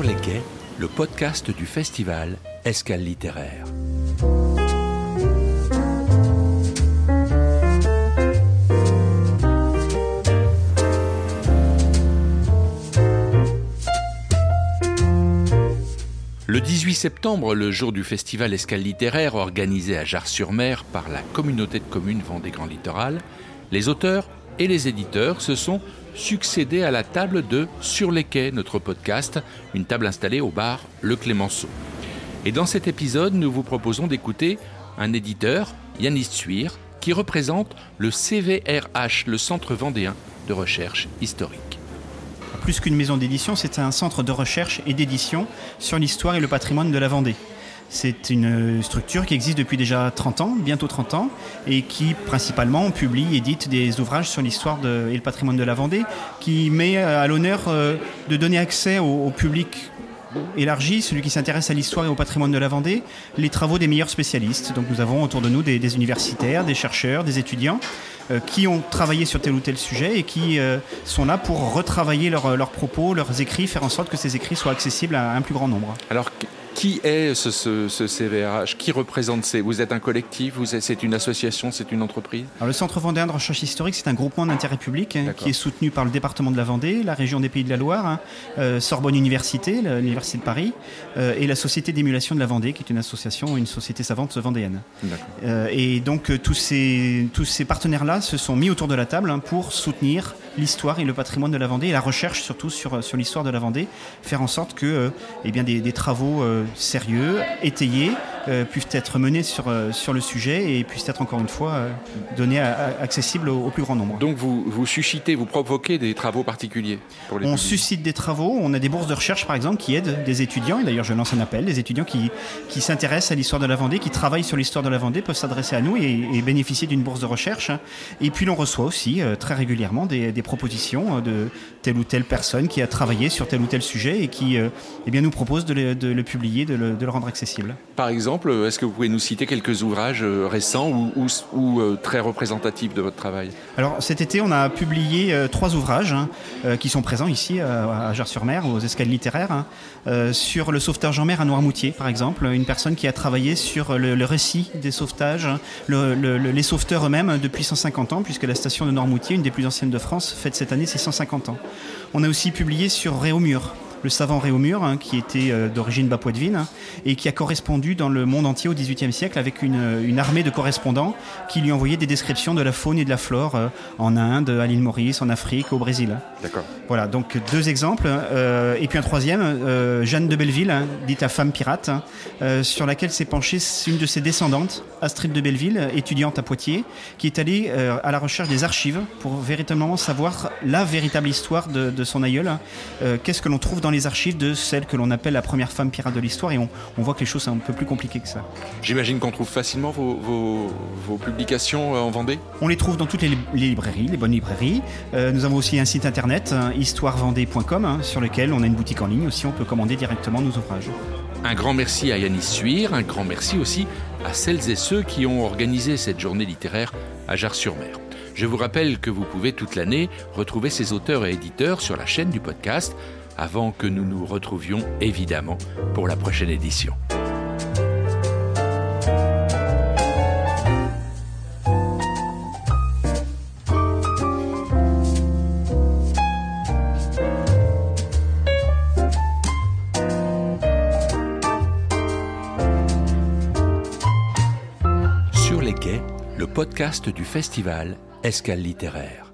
quais, le podcast du festival Escale littéraire. Le 18 septembre, le jour du festival Escale littéraire organisé à Jars-sur-Mer par la communauté de communes Vendée Grand Littoral, les auteurs et les éditeurs se sont succédés à la table de Sur les quais, notre podcast, une table installée au bar Le Clémenceau. Et dans cet épisode, nous vous proposons d'écouter un éditeur, Yanis Suir, qui représente le CVRH, le Centre vendéen de recherche historique. Plus qu'une maison d'édition, c'est un centre de recherche et d'édition sur l'histoire et le patrimoine de la Vendée. C'est une structure qui existe depuis déjà 30 ans, bientôt 30 ans, et qui principalement publie, édite des ouvrages sur l'histoire et le patrimoine de la Vendée, qui met à l'honneur euh, de donner accès au, public élargi, celui qui s'intéresse à l'histoire et au patrimoine de la Vendée, les travaux des meilleurs spécialistes. Donc nous avons autour de nous des, universitaires, des chercheurs, des étudiants euh, qui ont travaillé sur tel ou tel sujet et qui euh, sont là pour retravailler leurs propos, leurs écrits, faire en sorte que ces écrits soient accessibles à un plus grand nombre. Alors qui est ce, CVRH Qui représente ces? Vous êtes un collectif? C'est une association? C'est une entreprise? Alors, Le Centre vendéen de recherche historique, c'est un groupement d'intérêt public hein, qui est soutenu par le département de la Vendée, la région des Pays de la Loire, hein, euh, Sorbonne Université, l'Université de Paris, euh, et la Société d'émulation de la Vendée, qui est une association, une société savante vendéenne. Euh, et donc tous ces, tous ces partenaires-là se sont mis autour de la table hein, pour soutenir l'histoire et le patrimoine de la Vendée et la recherche surtout sur, sur l'histoire de la Vendée, faire en sorte que eh bien, des, des travaux sérieux, étayés, euh, puissent être menés sur, euh, sur le sujet et puissent être encore une fois euh, donnés accessibles au, plus grand nombre. Donc vous, vous suscitez, vous provoquez des travaux particuliers pour les On suscite des travaux, on a des bourses de recherche par exemple qui aident des étudiants, et d'ailleurs je lance un appel, des étudiants qui, qui s'intéressent à l'histoire de la Vendée, qui travaillent sur l'histoire de la Vendée peuvent s'adresser à nous et, bénéficier d'une bourse de recherche. Et puis l'on reçoit aussi très régulièrement des, des, propositions de telle ou telle personne qui a travaillé sur tel ou tel sujet et qui eh bien, nous propose de le, de le publier, de le, de le rendre accessible. Par exemple, est-ce que vous pouvez nous citer quelques ouvrages euh, récents ou, ou, euh, très représentatifs de votre travail? Alors cet été, on a publié euh, trois ouvrages hein, qui sont présents ici à Gers-sur-Mer, aux escales littéraires, hein, sur le sauvetage en mer à Noirmoutier, par exemple, une personne qui a travaillé sur le, récit des sauvetages, hein, les sauveteurs eux-mêmes depuis 150 ans, puisque la station de Noirmoutier, une des plus anciennes de France, fête cette année ses 150 ans. On a aussi publié sur Réaumur, le savant Réaumur, hein, qui était euh, d'origine bapoitevine hein, et qui a correspondu dans le monde entier au XVIIIe siècle avec une, armée de correspondants qui lui envoyaient des descriptions de la faune et de la flore euh, en Inde, à l'île Maurice, en Afrique, au Brésil. D'accord. Voilà, donc deux exemples. Euh, et puis un troisième, Jeanne de Belleville, hein, dite la femme pirate, sur laquelle s'est penchée une de ses descendantes, Astrid de Belleville, étudiante à Poitiers, qui est allée à la recherche des archives pour véritablement savoir la véritable histoire de, de son aïeul. Qu'est-ce que l'on trouve dans les archives de celle que l'on appelle la première femme pirate de l'histoire et on, voit que les choses sont un peu plus compliquées que ça. J'imagine qu'on trouve facilement vos, publications euh, en Vendée On les trouve dans toutes les, librairies, les bonnes librairies. Euh, nous avons aussi un site internet, hein, histoirevendée.com, hein, sur lequel on a une boutique en ligne aussi, on peut commander directement nos ouvrages. Un grand merci à Yanis Suir, un grand merci aussi à celles et ceux qui ont organisé cette journée littéraire à Jars-sur-Mer. Je vous rappelle que vous pouvez toute l'année retrouver ces auteurs et éditeurs sur la chaîne du podcast avant que nous nous retrouvions évidemment pour la prochaine édition. Sur les quais, le podcast du festival Escale littéraire.